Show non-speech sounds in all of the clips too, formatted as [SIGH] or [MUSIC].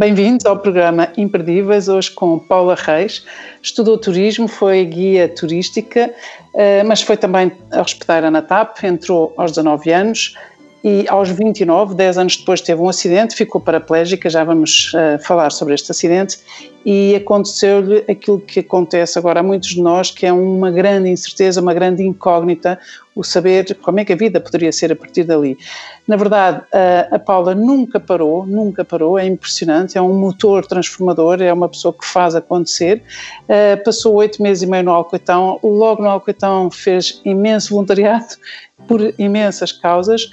Bem-vindos ao programa Imperdíveis, hoje com Paula Reis. Estudou turismo, foi guia turística, eh, mas foi também a hospedeira na TAP, entrou aos 19 anos e aos 29, 10 anos depois, teve um acidente, ficou paraplégica, já vamos uh, falar sobre este acidente, e aconteceu-lhe aquilo que acontece agora a muitos de nós, que é uma grande incerteza, uma grande incógnita, o saber como é que a vida poderia ser a partir dali. Na verdade, uh, a Paula nunca parou, nunca parou, é impressionante, é um motor transformador, é uma pessoa que faz acontecer. Uh, passou oito meses e meio no Alcoitão, logo no Alcoitão fez imenso voluntariado [LAUGHS] por imensas causas.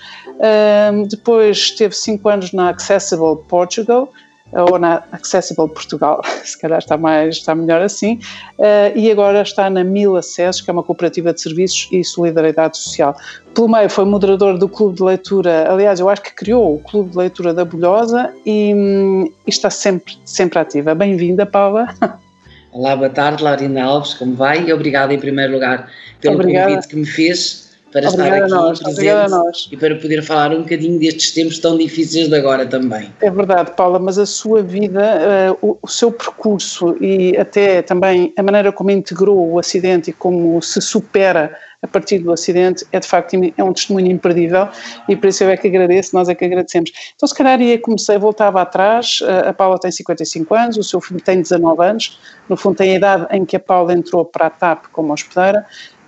depois esteve cinco anos na Accessible Portugal, ou na Accessible Portugal, [LAUGHS] se calhar está, mais, está melhor assim, uh, e agora está na Mil Acessos, que é uma cooperativa de serviços e solidariedade social. Pelo meio foi moderador do Clube de Leitura, aliás, eu acho que criou o Clube de Leitura da Bolhosa e, um, e está sempre, sempre ativa. Bem-vinda, Paula. [LAUGHS] Olá, boa tarde, Laurina Alves, como vai? E obrigada em primeiro lugar pelo Obrigada. convite que me fez para Obrigada estar aqui nós, presente e para poder falar um bocadinho destes tempos tão difíceis de agora também. É verdade, Paula, mas a sua vida, uh, o, o, seu percurso e até também a maneira como integrou o acidente e como se supera a partir do acidente é de facto é um testemunho imperdível e por isso eu é que agradeço, nós é que agradecemos. Então se calhar ia comecei, voltava atrás, a Paula tem 55 anos, o seu filho tem 19 anos, no fundo tem a idade em que a Paula entrou para a TAP como hospedeira,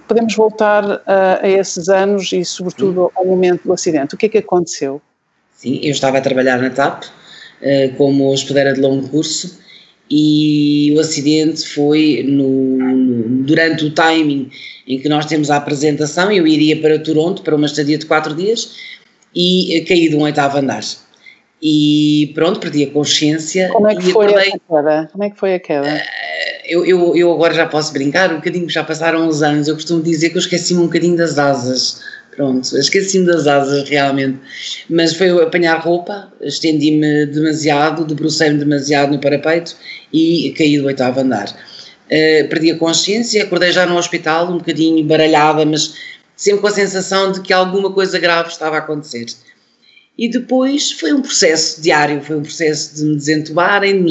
podemos voltar a, a esses anos e, sobretudo, ao momento do acidente. O que é que aconteceu? Sim, eu estava a trabalhar na TAP uh, como hospedeira de longo curso e o acidente foi no, no, durante o timing em que nós temos a apresentação. Eu iria para Toronto para uma estadia de quatro dias e caí de um oitavo andar. E pronto, perdi a consciência. Como é que foi acordei, a queda? Como é que foi a queda? Eu, eu, eu agora já posso brincar um bocadinho, já passaram uns anos, eu costumo dizer que eu esqueci-me um bocadinho das asas. Pronto, esqueci-me das asas realmente. Mas foi apanhar roupa, estendi-me demasiado, debrucei-me demasiado no parapeito e caí do oitavo andar. Uh, perdi a consciência, acordei já no hospital, um bocadinho baralhada, mas sempre com a sensação de que alguma coisa grave estava a acontecer. E depois foi um processo diário, foi um processo de me desentubarem, de me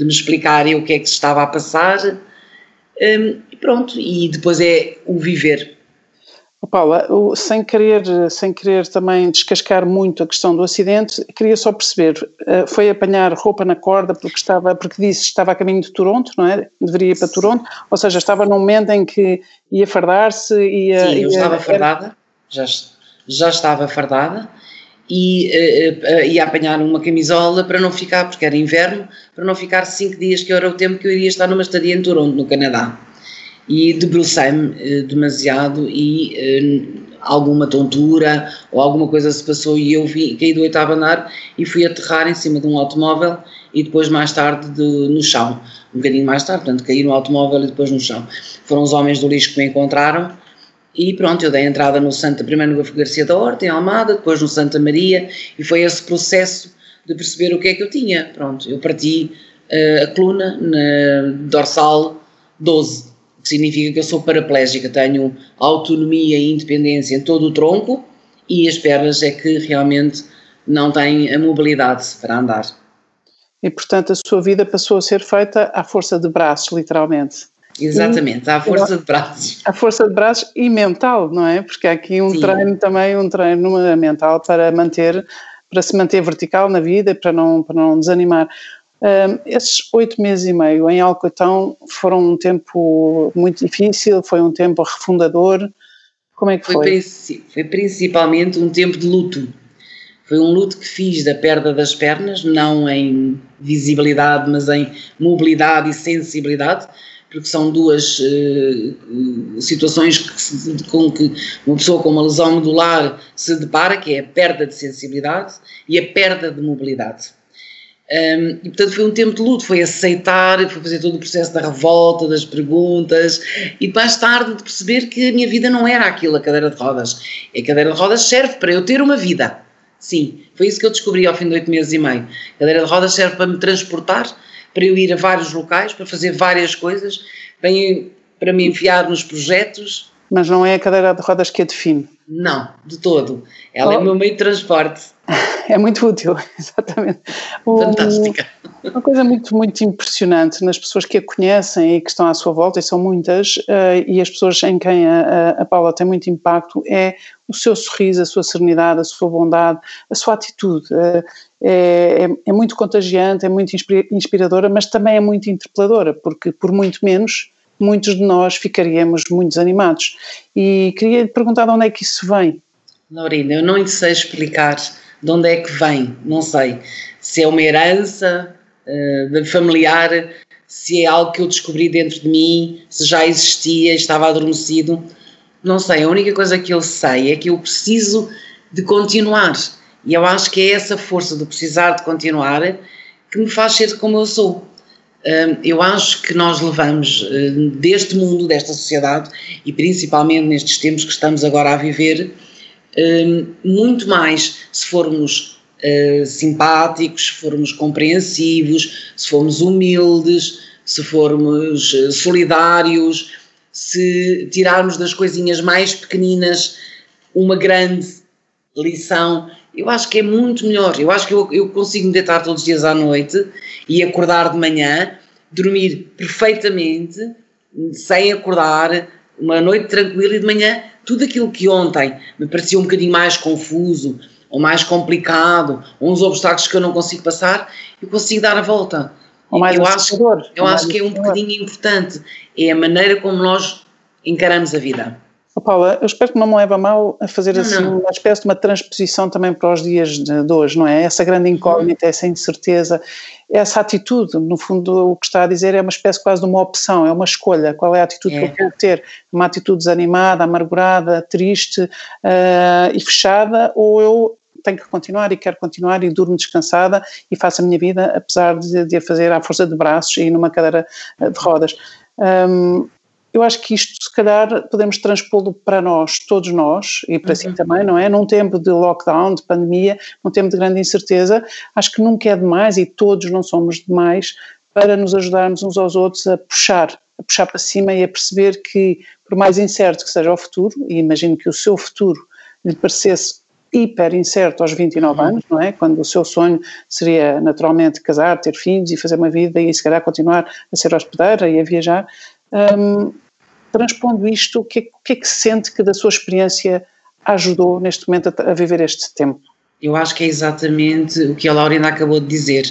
de me explicarem o que é que se estava a passar. Um, e pronto, e depois é o viver. Paula, sem querer, sem querer também descascar muito a questão do acidente, queria só perceber, eh, foi apanhar roupa na corda porque estava, porque disse que estava a caminho de Toronto, não é? Deveria ir para Toronto, ou seja, estava num momento em que ia fardar-se, ia... Sim, eu estava fardada, já, já estava fardada, e uh, uh, ia apanhar uma camisola para não ficar, porque era inverno, para não ficar cinco dias, que era o tempo que eu iria estar numa estadia em Toronto, no Canadá. E debrucei-me demasiado e alguma tontura ou alguma coisa se passou e eu vi, caí do oitavo andar e fui aterrar em cima de um automóvel e depois mais tarde de, no chão, um bocadinho mais tarde, portanto caí no automóvel e depois no chão. Foram os homens do lixo que me encontraram e pronto, eu dei entrada no Santa, primeiro no Garcia da Horta, em Almada, depois no Santa Maria, e foi esse processo de perceber o que é que eu tinha. Pronto, eu parti uh, a coluna na dorsal 12, o que significa que eu sou paraplégica, tenho autonomia e independência em todo o tronco e as pernas é que realmente não têm a mobilidade para andar. E portanto a sua vida passou a ser feita à força de braços, literalmente. Exatamente, à força de braços. À força de braços e mental, não é? Porque há aqui um Sim. treino também, um treino mental para manter, para se manter vertical na vida, para não, para não desanimar. Um, esses oito meses e meio em Alcotão foram um tempo muito difícil, foi um tempo refundador. Como é que foi? Foi, foi principalmente um tempo de luto. Foi um luto que fiz da perda das pernas, não em visibilidade, mas em mobilidade e sensibilidade porque são duas uh, situações que, com que uma pessoa com uma lesão medular se depara, que é a perda de sensibilidade e a perda de mobilidade. Um, e portanto foi um tempo de luto, foi aceitar, foi fazer todo o processo da revolta, das perguntas e mais tarde de perceber que a minha vida não era aquilo, a cadeira de rodas. A cadeira de rodas serve para eu ter uma vida. Sim, foi isso que eu descobri ao fim de oito meses e meio. A cadeira de rodas serve para me transportar, para eu ir a vários locais, para fazer várias coisas, para, para me enfiar nos projetos. Mas não é a cadeira de rodas que a define? Não, de todo. Ela oh. é o meu meio de transporte. [LAUGHS] É muito útil, [LAUGHS] exatamente. Fantástica. Uma coisa muito, muito impressionante nas pessoas que a conhecem e que estão à sua volta, e são muitas, uh, e as pessoas em quem a, a, Paula tem muito impacto, é o seu sorriso, a sua serenidade, a sua bondade, a sua atitude. Uh, é, é, é, muito contagiante, é muito inspiradora, mas também é muito interpeladora, porque por muito menos muitos de nós ficaríamos muito desanimados. E queria lhe perguntar de onde é que isso vem. Laurina, eu não sei explicar de onde é que vem, não sei. Se é uma herança uh, familiar, se é algo que eu descobri dentro de mim, se já existia, estava adormecido, não sei. A única coisa que eu sei é que eu preciso de continuar. E eu acho que é essa força de precisar de continuar que me faz ser como eu sou. Hum, eu acho que nós levamos hum, deste mundo, desta sociedade e principalmente nestes tempos que estamos agora a viver, muito mais se formos simpáticos, se formos compreensivos, se formos humildes, se formos solidários, se tirarmos das coisinhas mais pequeninas uma grande lição eu acho que é muito melhor. Eu acho que eu, eu consigo me deitar todos os dias à noite e acordar de manhã, dormir perfeitamente, sem acordar, uma noite tranquila e de manhã tudo aquilo que ontem me parecia um bocadinho mais confuso ou mais complicado, ou uns obstáculos que eu não consigo passar, eu consigo dar a volta. Ou mais eu acho, eu acho que é um bocadinho importante. É a maneira como nós encaramos a vida. Oh, Paula, eu espero que não me leve a mal a fazer não, assim não. uma espécie de uma transposição também para os dias de, de hoje, não é? Essa grande incógnita, essa incerteza, essa atitude, no fundo o que está a dizer é uma espécie quase de uma opção, é uma escolha, qual é a atitude é. que eu quero ter? Uma atitude desanimada, amargurada, triste uh, e fechada, ou eu tenho que continuar e quero continuar e durmo descansada e faço a minha vida apesar de, de a fazer à força de braços e numa cadeira de rodas. Um, eu acho que isto, se calhar, podemos transpô-lo para nós, todos nós, e para uhum. si também, não é? Num tempo de lockdown, de pandemia, num tempo de grande incerteza, acho que nunca é demais, e todos não somos demais, para nos ajudarmos uns aos outros a puxar, a puxar para cima e a perceber que, por mais incerto que seja o futuro, e imagino que o seu futuro lhe parecesse hiper incerto aos 29 uhum. anos, não é? Quando o seu sonho seria naturalmente casar, ter filhos e fazer uma vida e se calhar continuar a ser hospedeira e a viajar, um, transpondo isto, o que, é, que, é, que sente que da sua experiência ajudou neste momento a, a, viver este tempo? Eu acho que é exatamente o que a Laurina acabou de dizer: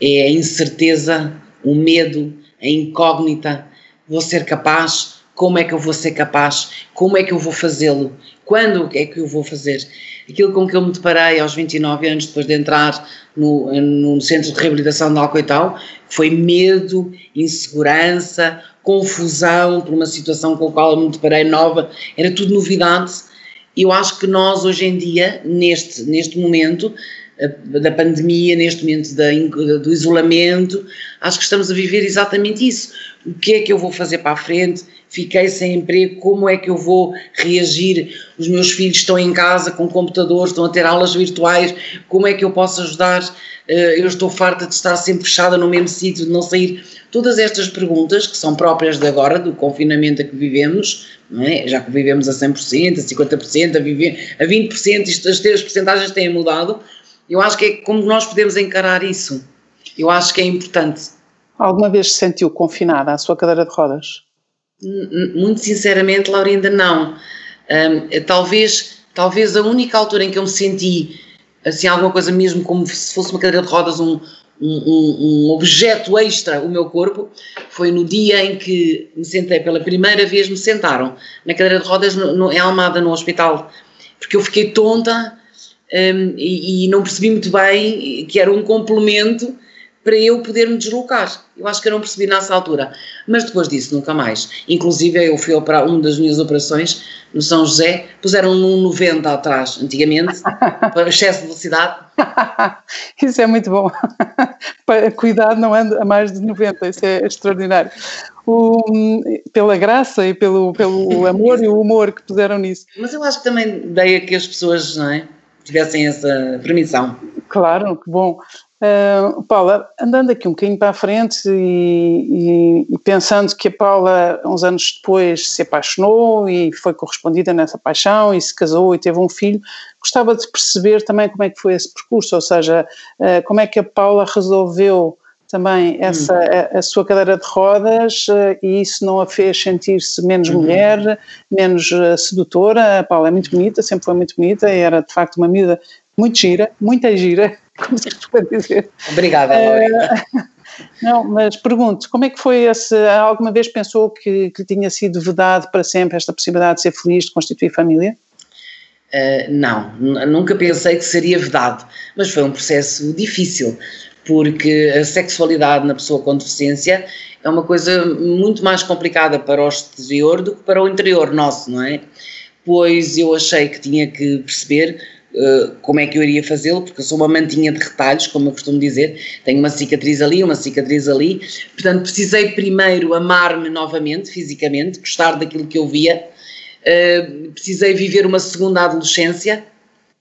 é a incerteza, o medo, a incógnita. Vou ser capaz? Como é que eu vou ser capaz? Como é que eu vou fazê-lo? Quando é que eu vou fazer? Aquilo com que eu me deparei aos 29 anos, depois de entrar no, no centro de reabilitação de Alcoital, foi medo, insegurança, confusão por uma situação com a qual eu me deparei nova, era tudo novidade. Eu acho que nós hoje em dia, neste, neste momento da pandemia, neste momento da, do isolamento, acho que estamos a viver exatamente isso. O que é que eu vou fazer para a frente? Fiquei sem emprego, como é que eu vou reagir? Os meus filhos estão em casa com computadores, estão a ter aulas virtuais, como é que eu posso ajudar? Eh, eu estou farta de estar sempre fechada no mesmo sítio, de não sair. Todas estas perguntas, que são próprias de agora, do confinamento a que vivemos, é? já que vivemos a 100%, a 50%, a, viver, a 20%, isto, as, porcentagens têm mudado, eu acho que é como nós podemos encarar isso. Eu acho que é importante. Alguma vez se sentiu confinada à sua cadeira de rodas? Muito sinceramente, Laurinda, não. Um, talvez, talvez a única altura em que eu me senti assim alguma coisa mesmo como se fosse uma cadeira de rodas, um, um, um, objeto extra o meu corpo, foi no dia em que me sentei pela primeira vez, me sentaram na cadeira de rodas no, no, em Almada, no hospital, porque eu fiquei tonta um, e, e, não percebi muito bem que era um complemento para eu poder me deslocar. Eu acho que eu não percebi nessa altura. Mas depois disso, nunca mais. Inclusive, eu fui operar uma das minhas operações no São José, puseram um 90 atrás, antigamente, [LAUGHS] para excesso de velocidade. [LAUGHS] isso é muito bom. [LAUGHS] Cuidado, não anda a mais de 90, isso é extraordinário. O, pela graça e pelo, pelo amor e o humor que puseram nisso. Mas eu acho que também dei a que as pessoas não é, tivessem essa permissão. Claro, que bom. Uh, Paula, andando aqui um bocadinho para a frente e, e, e, pensando que a Paula, uns anos depois, se apaixonou e foi correspondida nessa paixão e se casou e teve um filho, gostava de perceber também como é que foi esse percurso, ou seja, uh, como é que a Paula resolveu também essa, hum. a, a, sua cadeira de rodas uh, e isso não a fez sentir-se menos uhum. mulher, menos sedutora. A Paula é muito bonita, sempre foi muito bonita e era de facto uma miúda muito gira, muita gira, [LAUGHS] como se costuma dizer. Obrigada, Laura. [LAUGHS] Uh, não, mas pergunto, como é que foi esse, alguma vez pensou que, que tinha sido vedado para sempre esta possibilidade de ser feliz, de constituir família? Uh, não, nunca pensei que seria vedado, mas foi um processo difícil, porque a sexualidade na pessoa com deficiência é uma coisa muito mais complicada para o exterior do que para o interior nosso, não é? Pois eu achei que tinha que perceber Uh, como é que eu iria fazê-lo, porque eu sou uma mantinha de retalhos, como eu costumo dizer, tenho uma cicatriz ali, uma cicatriz ali, portanto precisei primeiro amar-me novamente, fisicamente, gostar daquilo que eu via, uh, precisei viver uma segunda adolescência,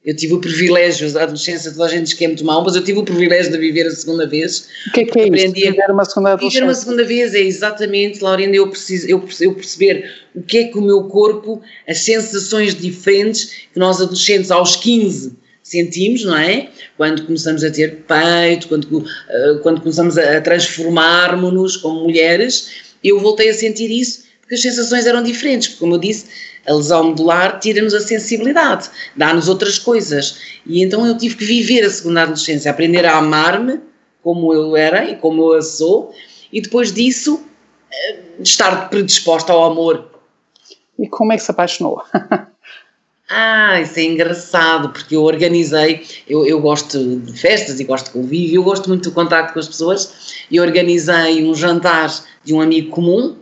eu tive o privilégio, a adolescência toda a gente diz que é muito mal, mas eu tive o privilégio de viver a segunda vez. O que é que é isso? Viver uma segunda adolescência? Viver uma segunda vez é exatamente, Laurina, eu, preciso, eu, eu perceber o que é que o meu corpo, as sensações diferentes que nós adolescentes aos 15 sentimos, não é? Quando começamos a ter peito, quando, uh, quando começamos a transformarmos-nos como mulheres, eu voltei a sentir isso porque as sensações eram diferentes, porque como eu disse, a lesão medular tira-nos a sensibilidade, dá-nos outras coisas. E então eu tive que viver a segunda adolescência, aprender a amar-me como eu era e como eu sou, e depois disso eh, estar predisposta ao amor. E como é que se apaixonou? [LAUGHS] Ah, isso é engraçado, porque eu organizei, eu, eu gosto de festas e gosto de convívio, eu gosto muito do contato com as pessoas, e organizei um jantar de um amigo comum,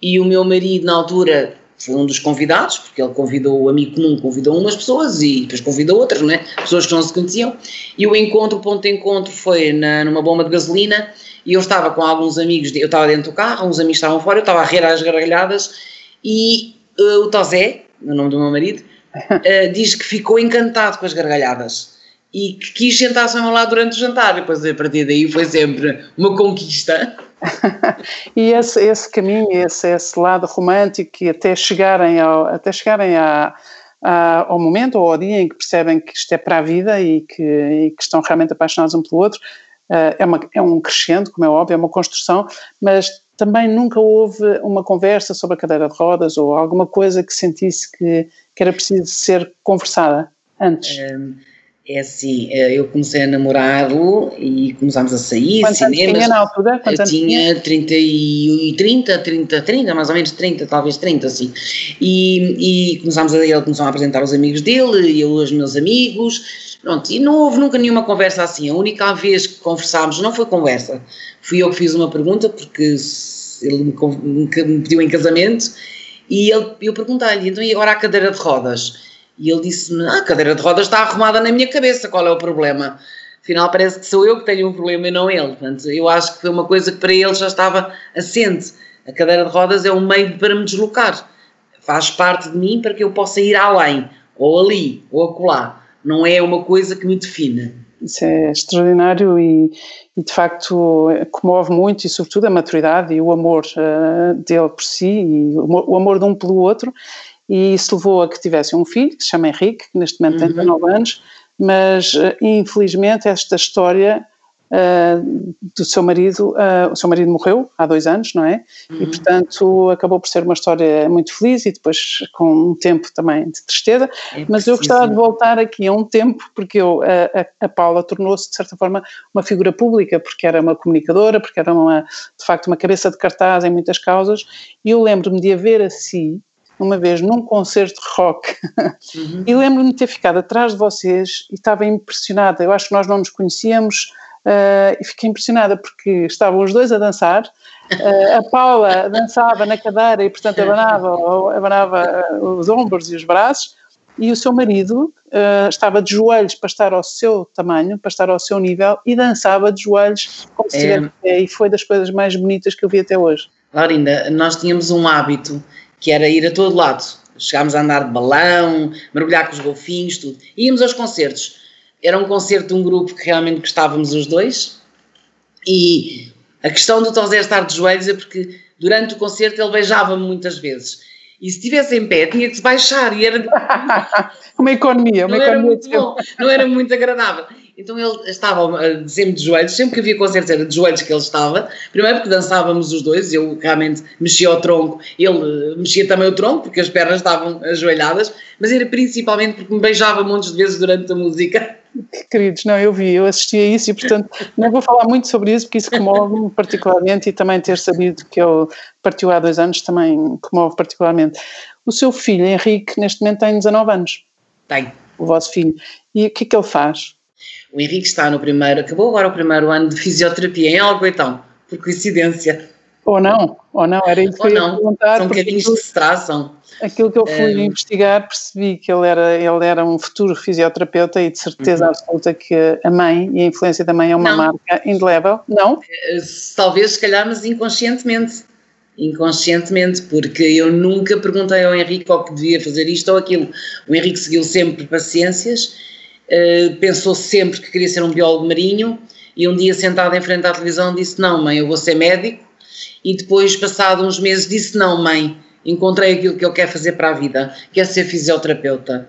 e o meu marido, na altura, foi um dos convidados, porque ele convidou o amigo comum, convidou umas pessoas e depois convidou outras, não é? Pessoas que não se conheciam. E o encontro, o ponto de encontro foi na, numa bomba de gasolina e eu estava com alguns amigos, eu estava dentro do carro, uns amigos estavam fora, eu estava a rir às gargalhadas e uh, o Tozé, o nome do meu marido, uh, [LAUGHS] diz que ficou encantado com as gargalhadas e que quis sentar-se ao meu lado durante o jantar. E depois, a partir daí, foi sempre uma conquista. [LAUGHS] e esse, esse caminho, esse, esse lado romântico, e até chegarem, ao, até chegarem a, a, ao momento ou ao dia em que percebem que isto é para a vida e que, e que estão realmente apaixonados um pelo outro, uh, é, uma, é um crescendo, como é óbvio, é uma construção, mas também nunca houve uma conversa sobre a cadeira de rodas ou alguma coisa que sentisse que, que era preciso ser conversada antes. Um é assim, eh, eu comecei a namorá-lo e começámos a sair, Quantos cinemas. tinha na altura? Quantos eu tinha 30 e 30, 30, 30, mais ou menos 30, talvez 30, assim. E, e começámos a, ele começou a apresentar os amigos dele e eu os meus amigos. Pronto, e não houve nunca nenhuma conversa assim. A única vez que conversámos, não foi conversa, fui eu que fiz uma pergunta, porque ele me, me pediu em casamento, e ele, eu perguntei-lhe, então e agora a cadeira de rodas? E ele disse-me: ah, a cadeira de rodas está arrumada na minha cabeça, qual é o problema? Afinal, parece que sou eu que tenho um problema e não ele. Portanto, eu acho que foi uma coisa que para ele já estava assente. A cadeira de rodas é um meio para me deslocar. Faz parte de mim para que eu possa ir além, ou ali, ou acolá. Não é uma coisa que me define. Isso é extraordinário e, e, de facto comove muito e sobretudo a maturidade e o amor uh, dele por si e o, o amor de um pelo outro e isso levou a que tivesse um filho, que se chama Henrique, que neste momento uhum. tem 19 anos, mas eh, infelizmente esta história uh, do seu marido, uh, o seu marido morreu há dois anos, não é? Uhum. E portanto acabou por ser uma história muito feliz e depois com um tempo também de tristeza, é mas eu gostava de voltar aqui a um tempo, porque eu, a, a Paula tornou-se de certa forma uma figura pública, porque era uma comunicadora, porque era uma, de facto uma cabeça de cartaz em muitas causas, e eu lembro-me de a ver assim, uma vez num concerto de rock uhum. e lembro-me de ter ficado atrás de vocês e estava impressionada. Eu acho que nós não nos conhecíamos uh, e fiquei impressionada porque estavam os dois a dançar, uh, a Paula dançava na cadeira e, portanto, abanava, abanava os ombros e os braços, e o seu marido uh, estava de joelhos para estar ao seu tamanho, para estar ao seu nível, e dançava de joelhos como se estivesse é... e foi das coisas mais bonitas que eu vi até hoje. Laurinda, nós tínhamos um hábito que era ir a todo lado. Chegámos a andar de balão, mergulhar com os golfinhos, tudo. Íamos aos concertos. Era um concerto de um grupo que realmente gostávamos os dois. E a questão do Tosé estar de joelhos é porque durante o concerto ele beijava-me muitas vezes. E se estivesse em pé, tinha que se baixar e era. [LAUGHS] uma economia, uma não economia. Era muito bom, não era muito agradável. Então ele estava sempre de joelhos, sempre que havia concertos era de joelhos que ele estava. Primeiro porque dançávamos os dois, eu realmente mexia o tronco, ele mexia também o tronco, porque as pernas estavam ajoelhadas, mas era principalmente porque me beijava montes de vezes durante a música. Queridos, não, eu vi, eu assisti a isso e, portanto, não vou falar muito sobre isso porque isso comove-me particularmente e também ter sabido que ele partiu há dois anos também comove particularmente. O seu filho, Henrique, neste momento tem 19 anos. Tem. O vosso filho. E o que é que ele faz? O Henrique está no primeiro, acabou agora o primeiro ano de fisioterapia em Algoitão, por coincidência. Ou não, ou não, era isso que eu ia perguntar. São caminhos que se traçam. Aquilo que eu fui um, investigar, percebi que ele era, ele era um futuro fisioterapeuta e de certeza uhum. absoluta que a mãe e a influência da mãe é uma não. marca indelével. Não? Eh, talvez, se calhar, mas inconscientemente. Inconscientemente, porque eu nunca perguntei ao Henrique o que devia fazer isto ou aquilo. O Henrique seguiu sempre paciências, uh, pensou sempre que queria ser um biólogo marinho e um dia sentado em frente à televisão disse: Não, mãe, eu vou ser médico. E depois, passado uns meses, disse: Não, mãe, encontrei aquilo que eu quero fazer para a vida, quer ser fisioterapeuta.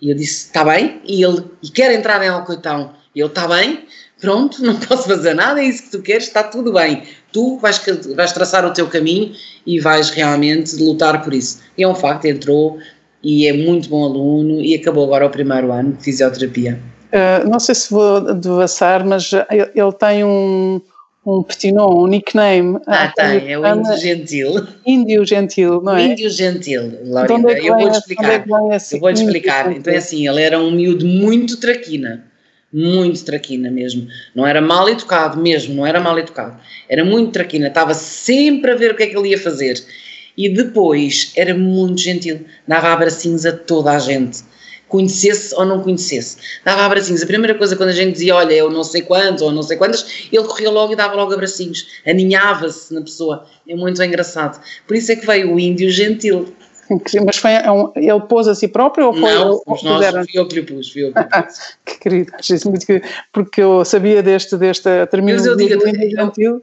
E eu disse, está bem, e ele, e quer entrar em Alcoitão. E ele, está bem, pronto, [LAUGHS] não posso fazer nada, é isso que tu queres, está tudo bem. Tu vais, vais traçar o teu caminho e vais realmente lutar por isso. E é um facto, entrou e é muito bom aluno e acabou agora o primeiro ano de fisioterapia. Uh, não sei se vou devassar, mas ele tem um, um um nickname. Ah, tem, é o Índio Gentil. Índio Gentil, não é? Índio Gentil, Laurinda, é eu vou-te explicar. É eu vou-te explicar. Então é assim, ele era um miúdo muito traquina, muito traquina mesmo. Não era mal educado mesmo, não era mal educado. Era muito traquina, estava sempre a ver o que é que ele ia fazer. E depois era muito gentil, dava abracinhos a toda a gente conhecesse ou não conhecesse. Dava abracinhos. A primeira coisa quando a gente dizia, olha, eu não sei quantos ou não sei quantas, ele corria logo e dava logo abracinhos. Aninhava-se na pessoa. É muito engraçado. Por isso é que veio o índio gentil. Mas foi um, ele pôs a si próprio ou foi Não, fomos nós, fui eu que lhe pus, fui eu que lhe pus. [LAUGHS] que querido, porque eu sabia deste, desta terminologia do índio gentil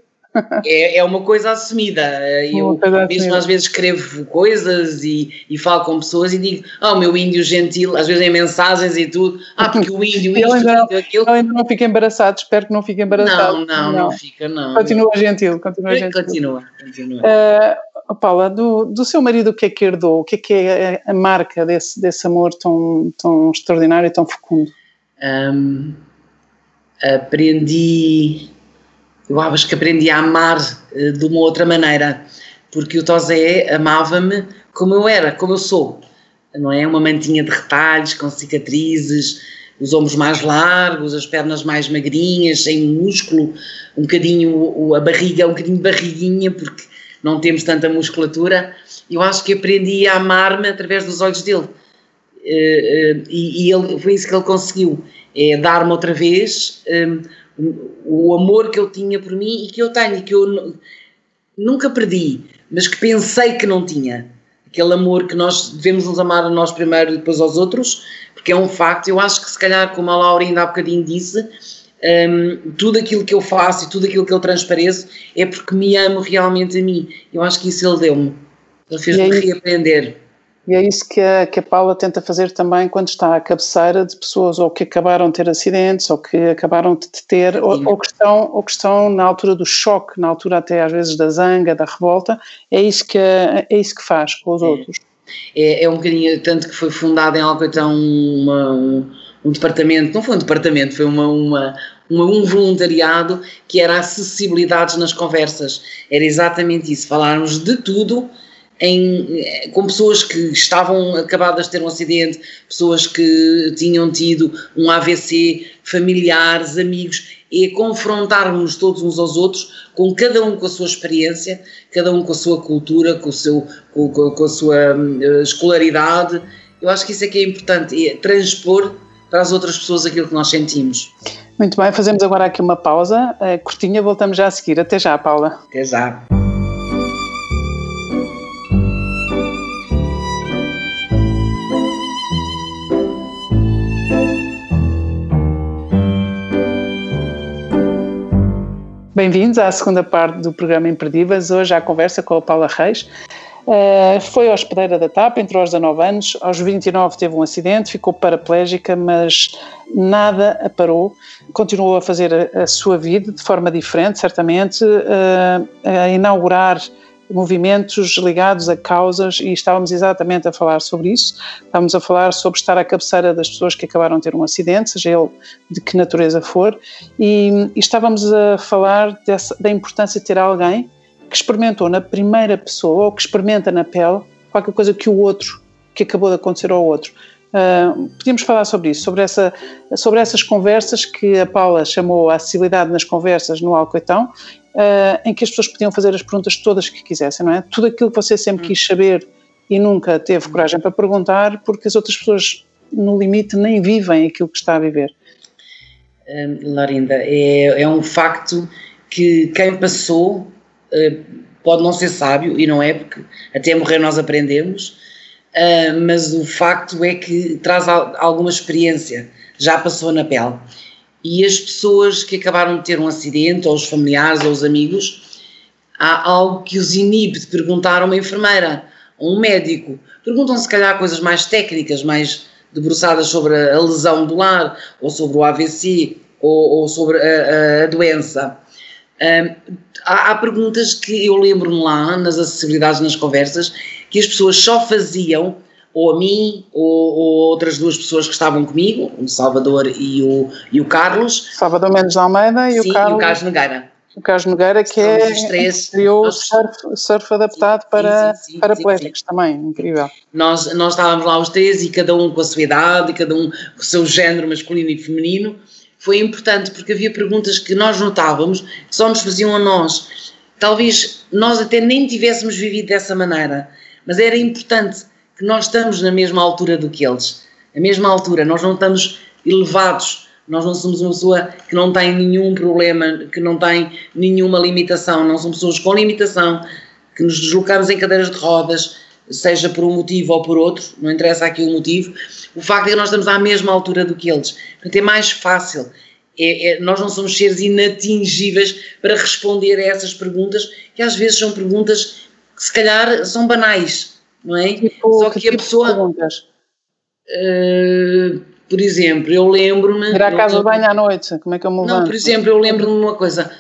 é, é uma coisa assumida. Eu coisa mesmo assumida. às vezes escrevo coisas e, e falo com pessoas e digo, ah, oh, o meu índio gentil, às vezes em mensagens e tudo, ah, porque o índio, isto, ainda, aquilo. Ele ainda não fica embaraçado, espero que não fique embaraçado. Não, não, não, não fica, não. Continua gentil, continua gentil. Continua, continua. Uh, Paula, do, do seu marido o que é que herdou? O que é que é a marca desse, desse amor tão, tão extraordinário e tão fecundo? Um, aprendi eu acho que aprendi a amar uh, de uma outra maneira, porque o Tosé amava-me como eu era, como eu sou, não é? Uma mantinha de retalhos, com cicatrizes, os ombros mais largos, as pernas mais magrinhas, sem músculo, um bocadinho, a barriga, um bocadinho barriguinha, porque não temos tanta musculatura. Eu acho que aprendi a amar-me através dos olhos dele. Uh, uh, e, e ele, foi isso que ele conseguiu, é dar-me outra vez o amor que eu tinha por mim e que eu tenho, e que eu nunca perdi, mas que pensei que não tinha. Aquele amor que nós devemos nos amar a nós primeiro e depois aos outros, porque é um facto. Eu acho que, se calhar, como a Laura ainda há bocadinho disse, um, tudo aquilo que eu faço e tudo aquilo que eu transpareço é porque me amo realmente a mim. Eu acho que isso ele deu-me. Ele fez-me reaprender. E é isso que a, que a Paula tenta fazer também quando está à cabeceira de pessoas ou que acabaram de ter acidentes ou que acabaram de ter, ou, ou, que estão, ou que estão na altura do choque, na altura até às vezes da zanga, da revolta, é isso que, é isso que faz com os é. outros. É, é um bocadinho, tanto que foi fundado em Alcoitão uma, um, um departamento, não foi um departamento, foi uma, uma, uma, um voluntariado que era acessibilidades nas conversas. Era exatamente isso, falarmos de tudo em, com pessoas que estavam acabadas de ter um acidente, pessoas que tinham tido um AVC, familiares, amigos. é confrontarmos todos uns aos outros, com cada um com a sua experiência, cada um com a sua cultura, com, o seu, com, com a sua uh, escolaridade. Eu acho que isso é que é importante, é transpor para as outras pessoas aquilo que nós sentimos. Muito bem, fazemos agora aqui uma pausa uh, curtinha, voltamos já a seguir. Até já, Paula. Até já. Bem-vindos à segunda parte do programa Imperdíveis. Hoje à conversa com a Paula Reis. Uh, foi hospedeira da TAP, entrou aos 19 anos, aos 29 teve um acidente, ficou paraplégica, mas nada a parou. Continuou a fazer a, a sua vida de forma diferente, certamente, uh, a inaugurar movimentos ligados a causas e estávamos exatamente a falar sobre isso. Estávamos a falar sobre estar à cabeceira das pessoas que acabaram de ter um acidente, seja ele de que natureza for, e, e estávamos a falar dessa, da importância de ter alguém que experimentou na primeira pessoa ou que experimenta na pele qualquer coisa que o outro, que acabou de acontecer ao outro. Uh, podíamos falar sobre isso, sobre, essa, sobre essas conversas que a Paula chamou a acessibilidade nas conversas no Alcoitão uh, em que as pessoas podiam fazer as perguntas todas que quisessem, não é? Tudo aquilo que você sempre quis saber e nunca teve coragem para perguntar, porque as outras pessoas, no limite, nem vivem aquilo que está a viver. Um, Larinda, é, é um facto que quem passou uh, pode não ser sábio, e não é, porque até morrer nós aprendemos, uh, mas o facto é que traz alguma experiência, já passou na pele e as pessoas que acabaram de ter um acidente, ou os familiares, ou os amigos, há algo que os inibe de perguntar a uma enfermeira, a um médico. Perguntam se calhar coisas mais técnicas, mais debruçadas sobre a lesão do lar, ou sobre o AVC, ou, ou sobre a, a, a doença. Um, há, há, perguntas que eu lembro-me lá, nas acessibilidades, nas conversas, que as pessoas só faziam ou a mim, ou, ou, outras duas pessoas que estavam comigo, o Salvador e o, e o Carlos. Salvador Mendes de Almeida e Sim, o Carlos. E o Carlos Nogueira. O Carlos Nogueira, que é, os três, criou o surf, surf adaptado sim, para, sim, sim, para plásticos também, incrível. Nós, nós estávamos lá os três e cada um com a sua idade, e cada um com o seu género masculino e feminino. Foi importante porque havia perguntas que nós notávamos que só nos faziam a nós. Talvez nós até nem tivéssemos vivido dessa maneira, mas era importante que nós estamos na mesma altura do que eles. A mesma altura, nós não estamos elevados, nós não somos uma pessoa que não tem nenhum problema, que não tem nenhuma limitação, não somos pessoas com limitação, que nos deslocamos em cadeiras de rodas, seja por um motivo ou por outro, não interessa aqui o motivo, o facto é que nós estamos à mesma altura do que eles. Portanto, é mais fácil. É, é, nós não somos seres inatingíveis para responder a essas perguntas, que às vezes são perguntas que se calhar são banais, não é? Tipo, Só que, que a tipo pessoa. Uh, por exemplo, eu lembro-me. Ir à casa de banho à noite, como é que eu me Não, por exemplo, eu lembro-me de uma coisa.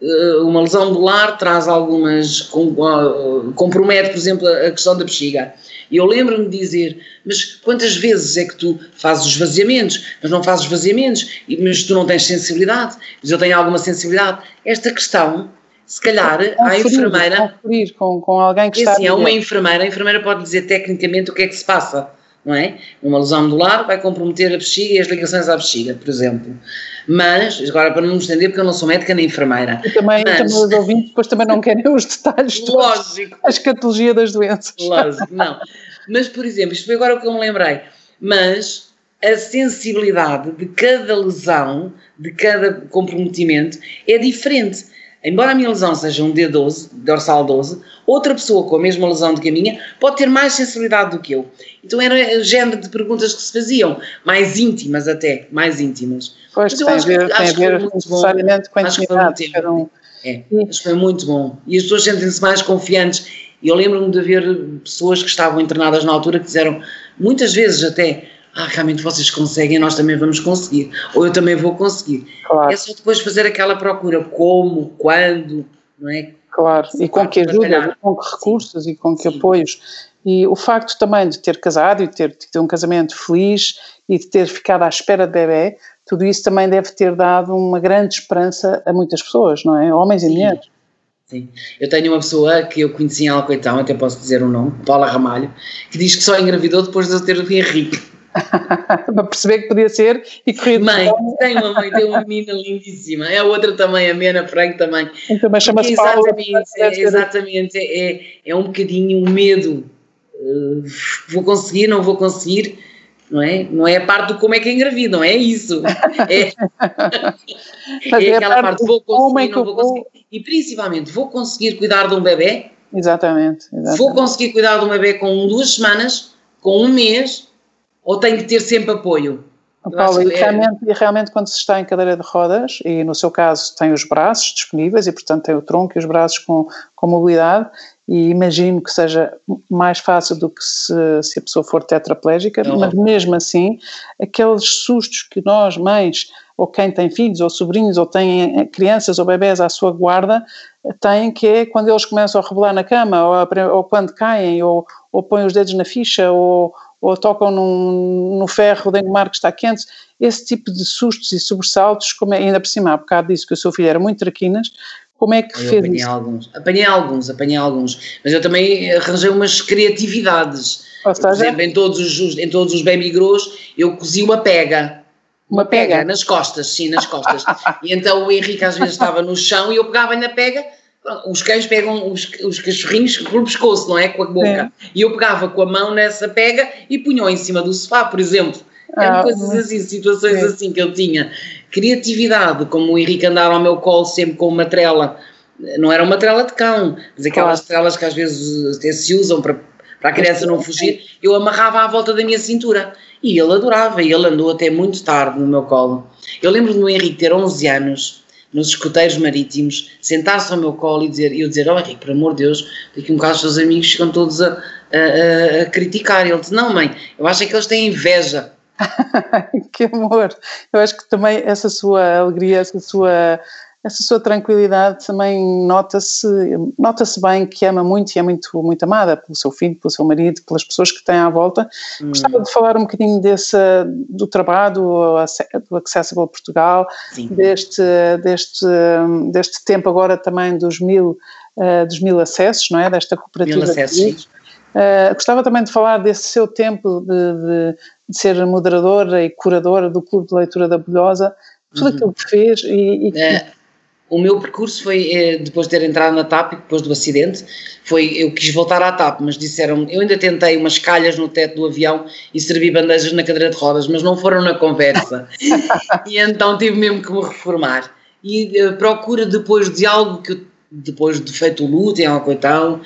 Uh, uma lesão do lar traz algumas. Com, uh, compromete, por exemplo, a questão da bexiga. E eu lembro-me de dizer, mas quantas vezes é que tu fazes os esvaziamentos, mas não fazes esvaziamentos, mas tu não tens sensibilidade, mas eu tenho alguma sensibilidade. Esta questão se calhar a enfermeira. Conferir com, com alguém que é está. Assim, a uma enfermeira, a enfermeira pode dizer tecnicamente o que é que se passa, não é? Uma lesão do lar vai comprometer a bexiga e as ligações à bexiga, por exemplo. Mas, agora para não me estender, porque eu não sou médica nem enfermeira. E também, mas, também os ouvintes depois também não querem os detalhes. [LAUGHS] Lógico. A escatologia das doenças. Lógico, não. Mas, por exemplo, isto foi agora o que eu me lembrei. Mas a sensibilidade de cada lesão, de cada comprometimento, é diferente Embora a minha lesão seja um D12, dorsal 12, outra pessoa com a mesma lesão do que a minha pode ter mais sensibilidade do que eu. Então era o género de perguntas que se faziam, mais íntimas até, mais íntimas. Pois, Mas eu acho, ver, que, acho que foi muito bom. acho que foi muito bom. É, acho que foi muito bom. E as pessoas sentem-se mais confiantes. Eu lembro-me de haver pessoas que estavam internadas na altura que disseram, muitas vezes até, ah, realmente vocês conseguem, nós também vamos conseguir, ou eu também vou conseguir. Claro. É só depois fazer aquela procura, como, quando, não é? Claro, e com que ajuda, com que recursos Sim. e com que Sim. apoios. E o facto também de ter casado e de ter, ter um casamento feliz e de ter ficado à espera de bebê, tudo isso também deve ter dado uma grande esperança a muitas pessoas, não é? Homens Sim. e mulheres. Sim. Eu tenho uma pessoa que eu conheci em Alcoitão, até posso dizer o nome, Paula Ramalho, que diz que só engravidou depois de eu ter o Henrique. [LAUGHS] para perceber que podia ser e corrido. Mãe, [LAUGHS] tem uma mãe, tem uma menina lindíssima. É a outra também, a Mena Franco também. Então, mas chama-se Exatamente, é, exatamente é, é um bocadinho um medo. Uh, vou conseguir, não vou conseguir, não é? Não é a parte do como é que engravida, não é isso. [LAUGHS] É, é, é aquela parte, vou conseguir, não vou conseguir. E principalmente, vou conseguir cuidar de um bebê? Exatamente, exatamente. Vou conseguir cuidar de um bebê com duas semanas, com um mês, ou tenho que ter sempre apoio? Paulo, e, é realmente, e realmente quando se está em cadeira de rodas, e no seu caso tem os braços disponíveis e portanto tem o tronco e os braços com, com mobilidade, e imagino que seja mais fácil do que se, se a pessoa for tetraplégica, Não. mas mesmo assim, aqueles sustos que nós, mães, ou quem tem filhos, ou sobrinhos, ou tem crianças ou bebés à sua guarda, têm que é quando eles começam a rebolar na cama, ou, ou quando caem, ou, ou põem os dedos na ficha, ou, ou tocam num, no ferro de engomar que está quente, esse tipo de sustos e sobressaltos, como é, ainda por cima, há bocado disse que o seu filho era muito traquinas, como é que eu fez apanhei isso? Alguns, apanhei alguns, apanhei alguns, mas eu também arranjei umas criatividades. Ou seja, Por exemplo, em todos os, em todos os baby grows eu cozi uma pega. Uma pega? pega nas costas, sim, nas costas. e então o Henrique às vezes estava no chão e eu pegava na pega os cães pegam os, os cachorrinhos pelo pescoço, não é? Com a boca. É. E eu pegava com a mão nessa pega e punha em cima do sofá, por exemplo. Eram ah, coisas assim, situações assim que eu tinha. Criatividade, como o Henrique andava ao meu colo sempre com uma trela, não era uma trela de cão, mas aquelas claro. trelas que às vezes até se usam para, para a criança não fugir, eu amarrava à volta da minha cintura. E ele adorava, e ele andou até muito tarde no meu colo. Eu lembro do Henrique ter 11 anos nos escuteiros marítimos, sentar-se ao meu colo e dizer, eu dizer, oh Henrique, por amor de Deus, daqui um bocado os teus amigos ficam todos a, a, a, criticar. Ele disse, não mãe, eu acho é que eles têm inveja. [LAUGHS] que amor! Eu acho que também essa sua alegria, essa sua essa sua tranquilidade também nota-se nota-se bem que ama muito e é muito, muito amada pelo seu filho, pelo seu marido, pelas pessoas que tem à volta. Hum. Gostava de falar um bocadinho desse, do trabalho do Accessible Portugal, deste, deste, deste tempo agora também dos mil, uh, dos mil acessos, não é? Desta cooperativa. Mil acessos, uh, gostava também de falar desse seu tempo de, de, de, ser moderadora e curadora do Clube de Leitura da Bolhosa, tudo uhum. aquilo que fez e, e é o meu percurso foi, eh, depois de ter entrado na TAP, depois do acidente, foi, eu quis voltar à TAP, mas disseram, eu ainda tentei umas calhas no teto do avião e servi bandejas na cadeira de rodas, mas não foram na conversa. [LAUGHS] e então tive mesmo que me reformar. E uh, procura depois de algo que, depois de feito o luto em Alcoitão,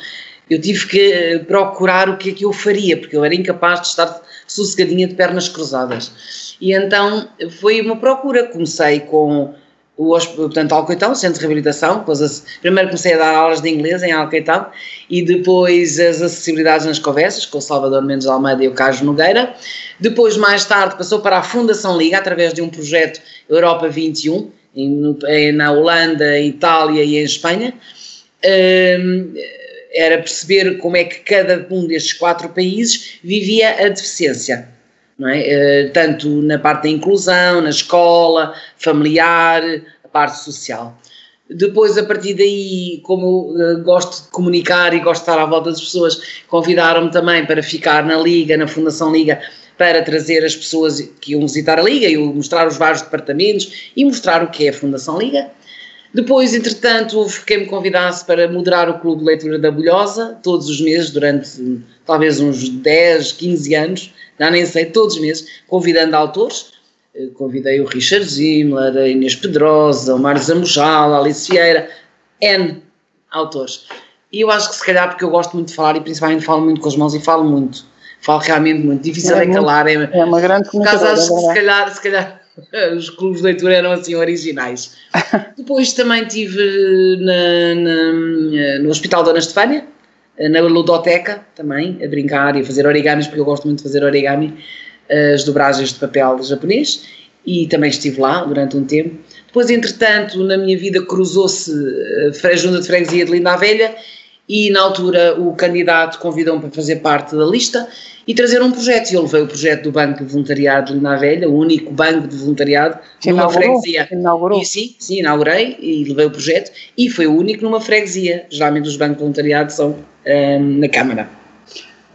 eu tive que uh, procurar o que é que eu faria, porque eu era incapaz de estar sossegadinha de pernas cruzadas. E então foi uma procura, comecei com o, portanto, Alcoitão, Centro de Reabilitação, depois primeiro comecei a dar aulas de inglês em Alcoitão e depois as acessibilidades nas conversas com o Salvador Mendes Almeida e o Carlos Nogueira. Depois, mais tarde, passou para a Fundação Liga através de um projeto Europa 21, em, na Holanda, Itália e em Espanha. Um, era perceber como é que cada um destes quatro países vivia a deficiência é? Uh, tanto na parte da inclusão, na escola, familiar, a parte social. Depois, a partir daí, como eu uh, gosto de comunicar e gosto de estar à volta das pessoas, convidaram-me também para ficar na Liga, na Fundação Liga, para trazer as pessoas que iam visitar a Liga e mostrar os vários departamentos e mostrar o que é a Fundação Liga. Depois, entretanto, quem me convidasse para moderar o Clube de Leitura da Bolhosa, todos os meses, durante talvez uns 10, 15 anos, já nem sei, todos os meses, convidando autores. Eh, convidei o Richard Zimler, a Inês Pedrosa, o Mário Zambujal, a Alice Vieira, N autores. E eu acho que se calhar porque eu gosto muito de falar e principalmente falo muito com as mãos e falo muito. Falo realmente muito, difícil é, é calar. É, é uma grande comunicação. acho que se calhar, se calhar [LAUGHS] os clubes de leitura eram assim originais. [LAUGHS] Depois também estive na, na, no Hospital Dona Estefânia, na ludoteca também, a brincar e a fazer origamis, porque eu gosto muito de fazer origami, as dobragens de papel japonês, e também estive lá durante um tempo. Depois, entretanto, na minha vida cruzou-se a Junta de Freguesia de Linda a Velha e na altura o candidato convidou-me para fazer parte da lista e trazer um projeto. E eu levei o projeto do Banco de Voluntariado de Linda a Velha, o único banco de voluntariado que numa freguesia. Inaugurou. E sim, sim, inaugurei e levei o projeto e foi o único numa freguesia. Geralmente os bancos de voluntariado são um, na Câmara.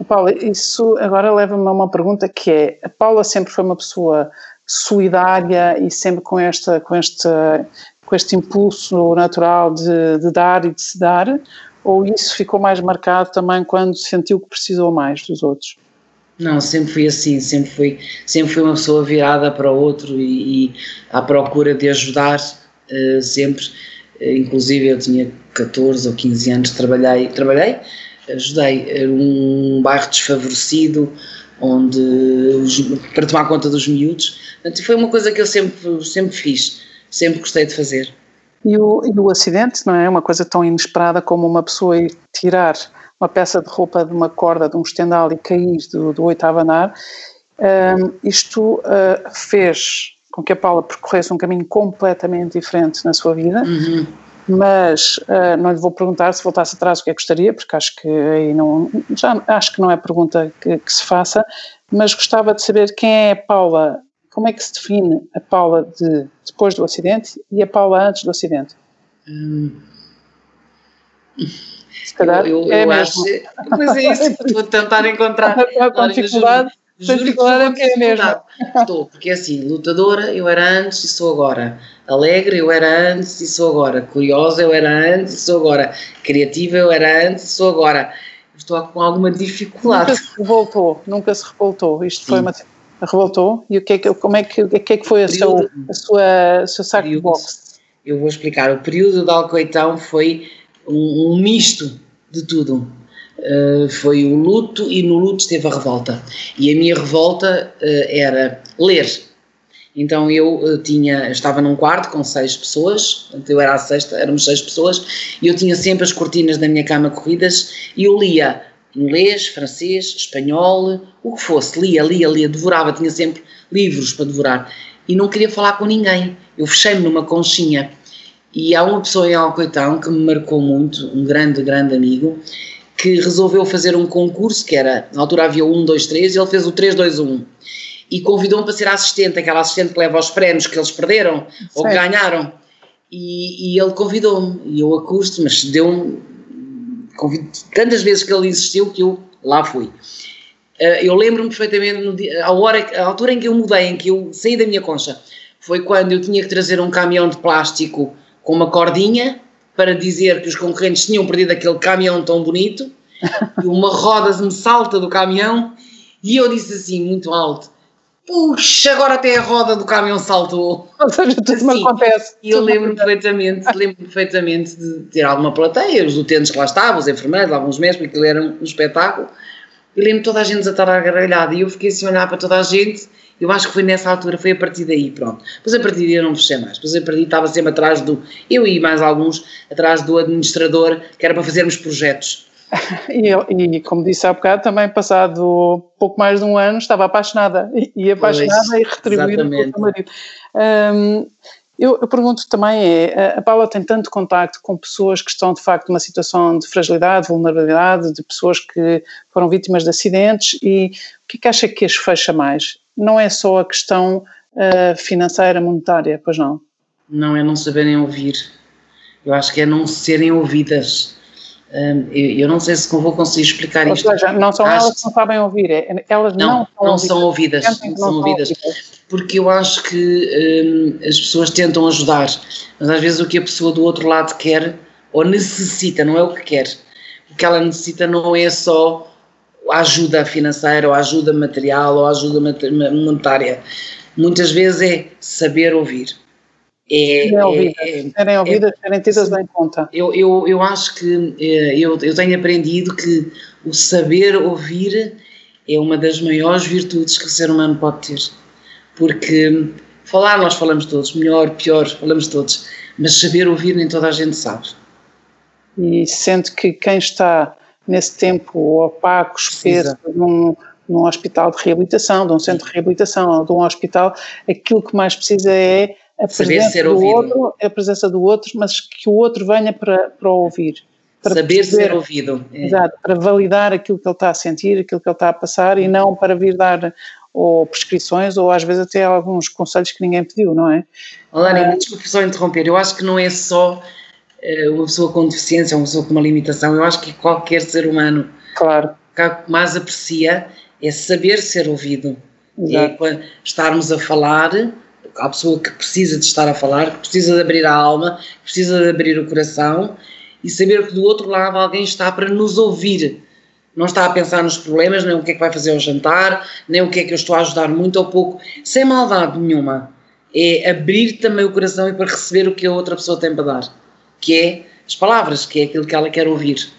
Paula, isso agora leva-me a uma pergunta que é: a Paula sempre foi uma pessoa solidária e sempre com, esta, com, esta, com este impulso natural de, de dar e de se dar? Ou isso ficou mais marcado também quando sentiu que precisou mais dos outros? Não, sempre fui assim, sempre fui, sempre fui uma pessoa virada para o outro e, e à procura de ajudar, uh, sempre. Uh, inclusive eu tinha 14 ou 15 anos, trabalhei, trabalhei, ajudei. Era um bairro desfavorecido, onde para tomar conta dos miúdos. Portanto, foi uma coisa que eu sempre, sempre fiz, sempre gostei de fazer. E o, e o acidente, não é? Uma coisa tão inesperada como uma pessoa ir tirar uma peça de roupa de uma corda de um estendal e cair do, do oitavo andar. Um, isto uh, fez com que a Paula percorresse um caminho completamente diferente na sua vida. Uhum. Mas uh, não lhe vou perguntar se voltasse atrás o que é que gostaria, porque acho que aí não, já acho que não é pergunta que, que se faça, mas gostava de saber quem é a Paula como é que se define a Paula de depois do acidente e a Paula antes do acidente? Hum. Se calhar eu, eu, é eu acho. Pois é isso, estou a tentar encontrar. [LAUGHS] Com dificuldade. Juro, dificuldade é, é mesmo. Estou, porque é assim, lutadora eu era antes e sou agora. Alegre eu era antes e sou agora. Curiosa eu era antes e sou agora. Criativa eu era antes e sou agora. Estou com alguma dificuldade. Nunca se revoltou, nunca se revoltou. Isto Sim. foi uma revoltou? E o que é que, como é que, o que, é que foi a, seu, a sua, seu saco de boxe? Eu vou explicar. O período de Alcoitão foi um, um misto de tudo. Uh, foi o luto e no luto esteve a revolta. E a minha revolta uh, era ler. Então eu uh, tinha, estava num quarto com seis pessoas, eu era a sexta, éramos seis pessoas, e eu tinha sempre as cortinas da minha cama corridas e eu lia inglês, francês, espanhol, o que fosse, lia, lia, lia, devorava, tinha sempre livros para devorar. E não queria falar com ninguém. Eu fechei-me numa conchinha. E há uma pessoa em Alcoitão que me marcou muito, um grande, grande amigo, que resolveu fazer um concurso que era, na altura havia o 1, 2, 3 e ele fez o 3, 2, 1 e convidou-me para ser assistente, aquela assistente que leva os prémios que eles perderam ou que ganharam. E, e ele convidou-me. E eu acusto, mas deu-me tantas vezes que ele insistiu que eu lá fui. Eh, eu lembro-me perfeitamente, dia, a, hora, a altura em que eu mudei, em que eu saí da minha concha, foi quando eu tinha que trazer um caminhão de plástico com uma cordinha para dizer que os concorrentes tinham perdido aquele caminhão tão bonito, [LAUGHS] e uma roda me salta do caminhão, e eu disse assim, muito alto, puxa, agora até a roda do caminhão saltou. Ou seja, tudo assim, me acontece. E eu lembro-me perfeitamente, lembro perfeitamente de ter alguma plateia, os utentes que lá estavam, os enfermeiros, alguns médicos, porque aquilo era um espetáculo. Eu lembro toda a gente a estar agarralhada e eu fiquei assim a olhar para toda a gente. Eu acho que foi nessa altura, foi a partir daí, pronto. Depois a partir daí eu não fechei mais. Depois a partir daí estava sempre atrás do, eu e mais alguns, atrás do administrador, que era para fazermos projetos [LAUGHS] E, e, como disse há bocado, também passado pouco mais de um ano estava apaixonada e, apaixonada pois, e retribuída pelo marido. Um, eu, eu, pergunto também é, a Paula tem tanto contacto com pessoas que estão de facto numa situação de fragilidade, vulnerabilidade, de pessoas que foram vítimas de acidentes e o que é que acha que as fecha mais? Não é só a questão uh, financeira, monetária, pois não? Não, é não saberem ouvir. Eu acho que é não serem ouvidas eu não sei se vou conseguir explicar Ou isto. Ou seja, não são acho elas que não sabem ouvir, é, elas não, não, são ouvidas. Não são ouvidas, são ouvidas. Porque eu acho que hum, as pessoas tentam ajudar, mas às vezes o que a pessoa do outro lado quer ou necessita, não é o que quer. O que ela necessita não é só ajuda financeira, ou ajuda material, ou ajuda monetária. Muitas vezes é saber ouvir. É, serem ouvidas, é, serem, ouvidas, é, serem tidas em conta. Eu, eu, eu acho que é, eu, eu tenho aprendido que o saber ouvir é uma das maiores virtudes que o ser humano pode ter. Porque falar nós falamos todos, melhor, pior, falamos todos, mas saber ouvir nem toda a gente sabe. E sente que quem está nesse tempo opaco, espesso, num, num hospital de reabilitação, de um centro de reabilitação ou de um hospital, aquilo que mais precisa é a presença do ouvido. outro, a presença do outro, mas que o outro venha para, para ouvir. Para Saber perceber, ser ouvido. É. Exato, para validar aquilo que ele está a sentir, aquilo que ele está a passar e não para vir dar ou prescrições ou às vezes até alguns conselhos que ninguém pediu, não é? Olá, ah, desculpe só interromper, eu acho que não é só uh, uma pessoa com deficiência, uma pessoa com uma limitação, eu acho que qualquer ser humano claro que mais aprecia é saber ser ouvido. Exato. É estarmos a falar, a pessoa que precisa de estar a falar, que precisa de abrir a alma, precisa de abrir o coração e saber que do outro lado alguém está para nos ouvir. Não está a pensar nos problemas, nem o que é que vai fazer ao jantar, nem o que é que eu estou a ajudar muito ou pouco, sem maldade nenhuma. É abrir também o coração e para receber o que a outra pessoa tem para dar, que é as palavras, que é aquilo que ela quer ouvir.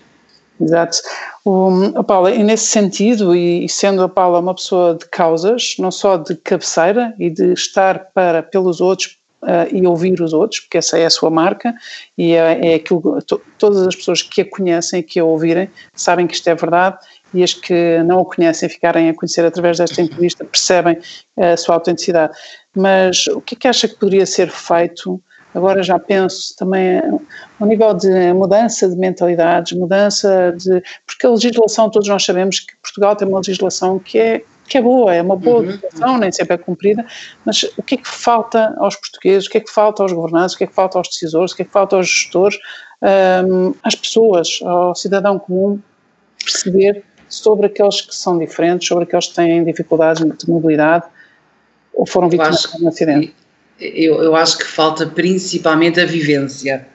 Exato. O, a Paula, e nesse sentido, e, sendo a Paula uma pessoa de causas, não só de cabeceira e de estar para pelos outros uh, e ouvir os outros, porque essa é a sua marca e é, é aquilo to, todas as pessoas que a conhecem que a ouvirem sabem que isto é verdade e as que não a conhecem ficarem a conhecer através desta entrevista percebem a sua autenticidade. Mas o que é que acha que poderia ser feito Agora já penso também ao nível de mudança de mentalidades, mudança de. Porque a legislação, todos nós sabemos que Portugal tem uma legislação que é, que é boa, é uma boa uhum. legislação, nem sempre é cumprida, mas o que é que falta aos portugueses, o que é que falta aos governantes, o que é que falta aos decisores, o que é que falta aos gestores, um, às pessoas, ao cidadão comum, perceber sobre aqueles que são diferentes, sobre aqueles que têm dificuldades de mobilidade ou foram vítimas de um acidente? Eu, eu acho que falta principalmente a vivência.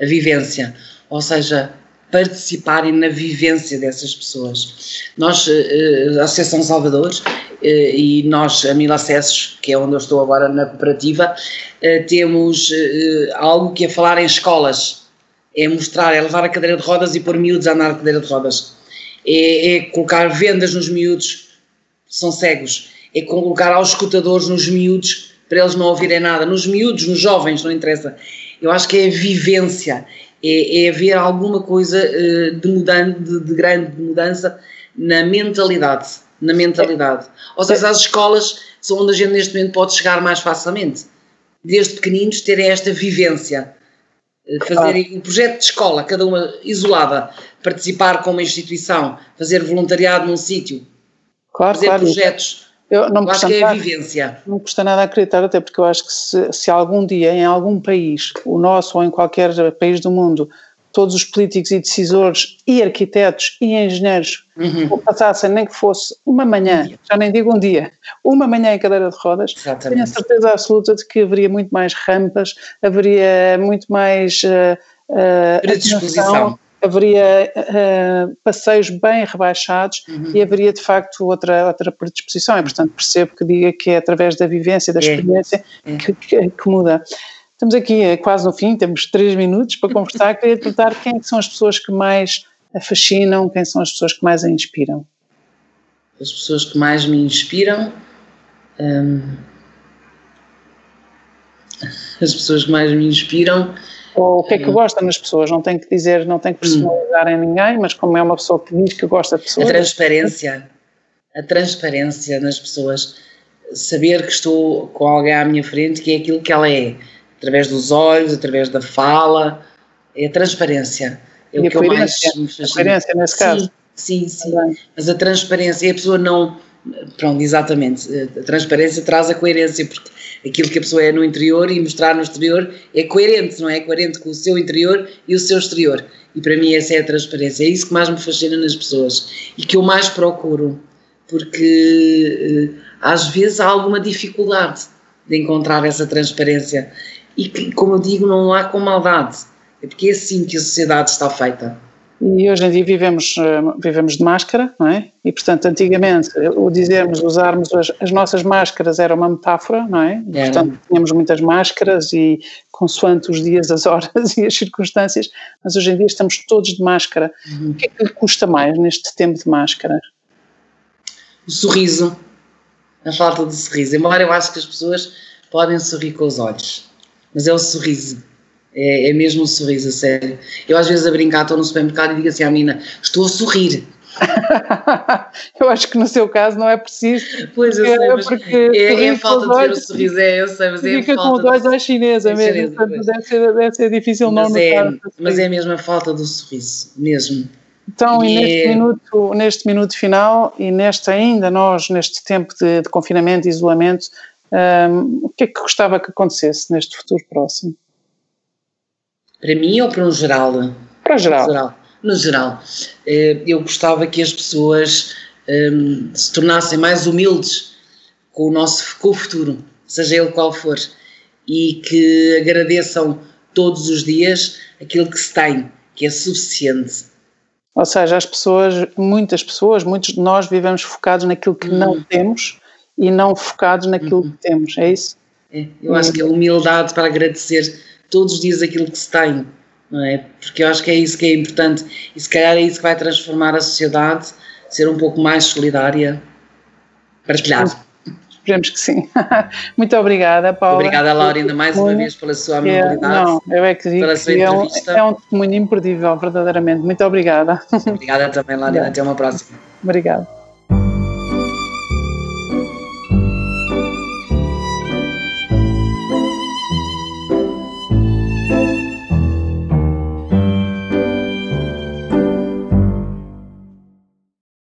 A vivência. Ou seja, participarem na vivência dessas pessoas. Nós, eh, a Associação Salvador, eh, e nós, a Mil Acessos, que é onde eu estou agora na cooperativa, eh, temos algo que é falar em escolas, é mostrar, é levar a cadeira de rodas e pôr miúdos a andar de cadeira de rodas, é, é colocar vendas nos miúdos são cegos, é colocar aos escutadores nos miúdos para eles não ouvirem nada, nos miúdos, nos jovens, não interessa. Eu acho que é a vivência, é, é haver alguma coisa uh, de, mudan de, de grande mudança na mentalidade, na mentalidade. Ou seja, as escolas são onde a gente neste momento pode chegar mais facilmente. Desde pequeninos terem esta vivência, eh, fazerem um projeto de escola, cada uma isolada, participar com uma instituição, fazer voluntariado num sítio, claro, fazer claro. projetos eu não eu acho que é a vivência. Não custa nada acreditar, até porque eu acho que se, se algum dia em algum país, o nosso ou em qualquer país do mundo, todos os políticos e decisores e arquitetos e engenheiros uhum. passassem nem que fosse uma manhã, já nem digo um dia, uma manhã em cadeira de rodas, Exatamente. tenho a certeza absoluta de que haveria muito mais rampas, haveria muito mais uh, uh, predisposição haveria uh, passeios bem rebaixados uhum. e haveria de facto outra, outra predisposição. E, portanto, percebo que diga que é através da vivência, da é. experiência, é. Que, que, que, muda. Estamos aqui eh, quase no fim, temos três minutos para conversar. [LAUGHS] Queria perguntar quem são as pessoas que mais a fascinam, quem são as pessoas que mais a inspiram? As pessoas que mais me inspiram. Hum, as pessoas que mais me inspiram ou o que é que gosta nas pessoas, não tem que dizer, não tem que personalizar em ninguém, mas como é uma pessoa que diz que gosta de pessoas. A transparência, a transparência nas pessoas, saber que estou com alguém à minha frente que é aquilo que ela é, através dos olhos, através da fala, é a transparência. É e o que eu mais me fascina. A coerência nesse caso. Sim, sim, sim. Mas a transparência, e a pessoa não. Pronto, exatamente. A transparência traz a coerência, porque aquilo que a pessoa é no interior e mostrar no exterior é coerente, não é? Coerente com o seu interior e o seu exterior. E para mim essa é a transparência. É isso que mais me fascina nas pessoas e que eu mais procuro, porque eh, às vezes há alguma dificuldade de encontrar essa transparência e que, como eu digo, não há com maldade. É porque é assim que a sociedade está feita. E hoje em dia vivemos, eh, vivemos de máscara, não é? E portanto, antigamente, o dizermos, usarmos as, as nossas máscaras era uma metáfora, não é? é. Portanto, tínhamos muitas máscaras e consoante os dias, as horas [LAUGHS] e as circunstâncias, mas hoje em dia estamos todos de máscara. Uhum. O que é que lhe custa mais neste tempo de máscara? O sorriso, a falta de sorriso. Embora eu acho que as pessoas podem sorrir com os olhos, mas é o sorriso é, é mesmo um sorriso, a sério. Eu às vezes a brincar, estou no supermercado e digo assim à menina, estou a sorrir. [LAUGHS] eu acho que no seu caso não é preciso. Pois eu sei, mas porque é, é a falta de ver o sorriso, é, eu sei, mas é a falta. com os olhos à chinesa mesmo, deve, ser, deve ser difícil mas não é, notar. Mas é mesmo a falta do sorriso, mesmo. Então, e, e neste, é... minuto, neste minuto final, e neste ainda, nós, neste tempo de, de confinamento e isolamento, um, o que é que gostava que acontecesse neste futuro próximo? Para mim ou para um geral? Para geral. geral. no geral. Eh, eu gostava que as pessoas um, se tornassem mais humildes com o nosso com o futuro, seja ele qual for, e que agradeçam todos os dias aquilo que se tem, que é suficiente. Ou seja, as pessoas, muitas pessoas, muitos de nós vivemos focados naquilo que uhum. não temos e não focados naquilo uhum. que temos, é isso? É, eu acho que a humildade para agradecer todos os dias aquilo que se tem, não é? Porque eu acho que é isso que é importante e se calhar é isso que vai transformar a sociedade, ser um pouco mais solidária, partilhada. Esperemos que sim. [LAUGHS] Muito obrigada, Paula. Obrigada, Laura, ainda mais uma vez pela sua amabilidade. É, não, eu é que digo que é um, é um testemunho imperdível, verdadeiramente. Muito obrigada. Obrigada também, Laura. Até uma próxima. Obrigada.